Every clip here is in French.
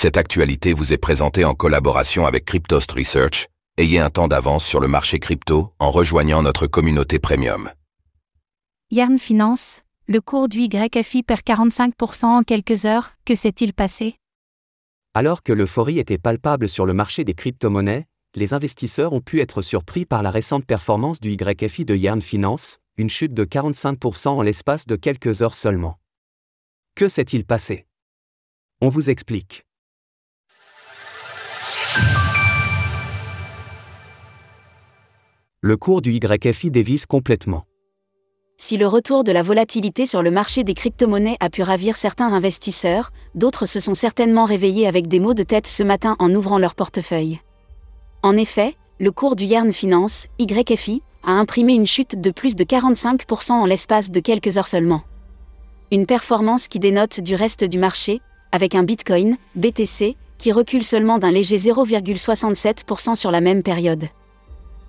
Cette actualité vous est présentée en collaboration avec Cryptost Research. Ayez un temps d'avance sur le marché crypto en rejoignant notre communauté premium. Yarn Finance, le cours du YFI perd 45% en quelques heures, que s'est-il passé? Alors que l'euphorie était palpable sur le marché des crypto-monnaies, les investisseurs ont pu être surpris par la récente performance du YFI de Yarn Finance, une chute de 45% en l'espace de quelques heures seulement. Que s'est-il passé? On vous explique. Le cours du YFI dévisse complètement. Si le retour de la volatilité sur le marché des crypto-monnaies a pu ravir certains investisseurs, d'autres se sont certainement réveillés avec des maux de tête ce matin en ouvrant leur portefeuille. En effet, le cours du Yarn Finance, YFI, a imprimé une chute de plus de 45% en l'espace de quelques heures seulement. Une performance qui dénote du reste du marché, avec un Bitcoin, BTC, qui recule seulement d'un léger 0,67% sur la même période.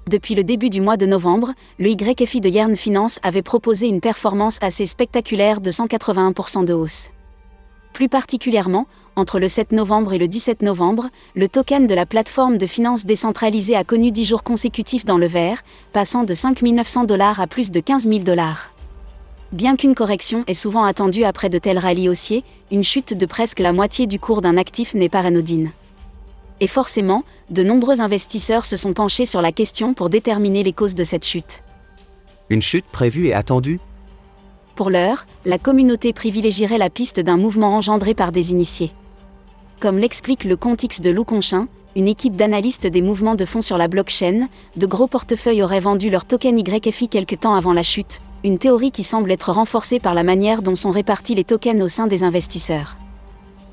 Depuis le début du mois de novembre, le YFI de Yarn Finance avait proposé une performance assez spectaculaire de 181% de hausse. Plus particulièrement, entre le 7 novembre et le 17 novembre, le token de la plateforme de finance décentralisée a connu 10 jours consécutifs dans le vert, passant de 5 900 dollars à plus de 15 000 dollars. Bien qu'une correction est souvent attendue après de tels rallyes haussiers, une chute de presque la moitié du cours d'un actif n'est pas anodine. Et forcément, de nombreux investisseurs se sont penchés sur la question pour déterminer les causes de cette chute. Une chute prévue et attendue? Pour l'heure, la communauté privilégierait la piste d'un mouvement engendré par des initiés. Comme l'explique le compte X de Lou Conchin, une équipe d'analystes des mouvements de fonds sur la blockchain, de gros portefeuilles auraient vendu leur token YFI quelque temps avant la chute, une théorie qui semble être renforcée par la manière dont sont répartis les tokens au sein des investisseurs.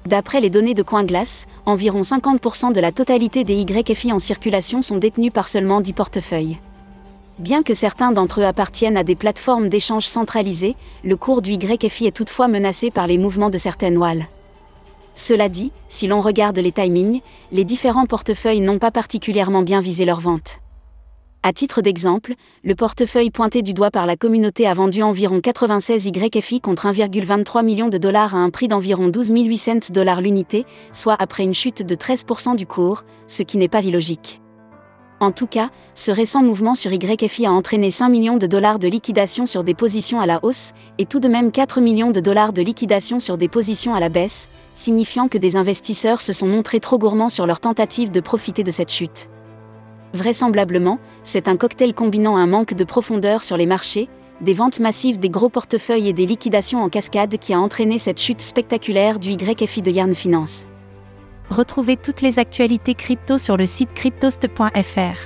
D'après les données de CoinGlass, environ 50% de la totalité des YFI en circulation sont détenus par seulement 10 portefeuilles. Bien que certains d'entre eux appartiennent à des plateformes d'échange centralisées, le cours du YFI est toutefois menacé par les mouvements de certaines walls. Cela dit, si l'on regarde les timings, les différents portefeuilles n'ont pas particulièrement bien visé leur vente. À titre d'exemple, le portefeuille pointé du doigt par la communauté a vendu environ 96 YFI contre 1,23 million de dollars à un prix d'environ 12 800 dollars l'unité, soit après une chute de 13% du cours, ce qui n'est pas illogique. En tout cas, ce récent mouvement sur YFI a entraîné 5 millions de dollars de liquidation sur des positions à la hausse, et tout de même 4 millions de dollars de liquidation sur des positions à la baisse, signifiant que des investisseurs se sont montrés trop gourmands sur leur tentative de profiter de cette chute. Vraisemblablement, c'est un cocktail combinant un manque de profondeur sur les marchés, des ventes massives des gros portefeuilles et des liquidations en cascade qui a entraîné cette chute spectaculaire du YFI de Yarn Finance. Retrouvez toutes les actualités crypto sur le site cryptost.fr.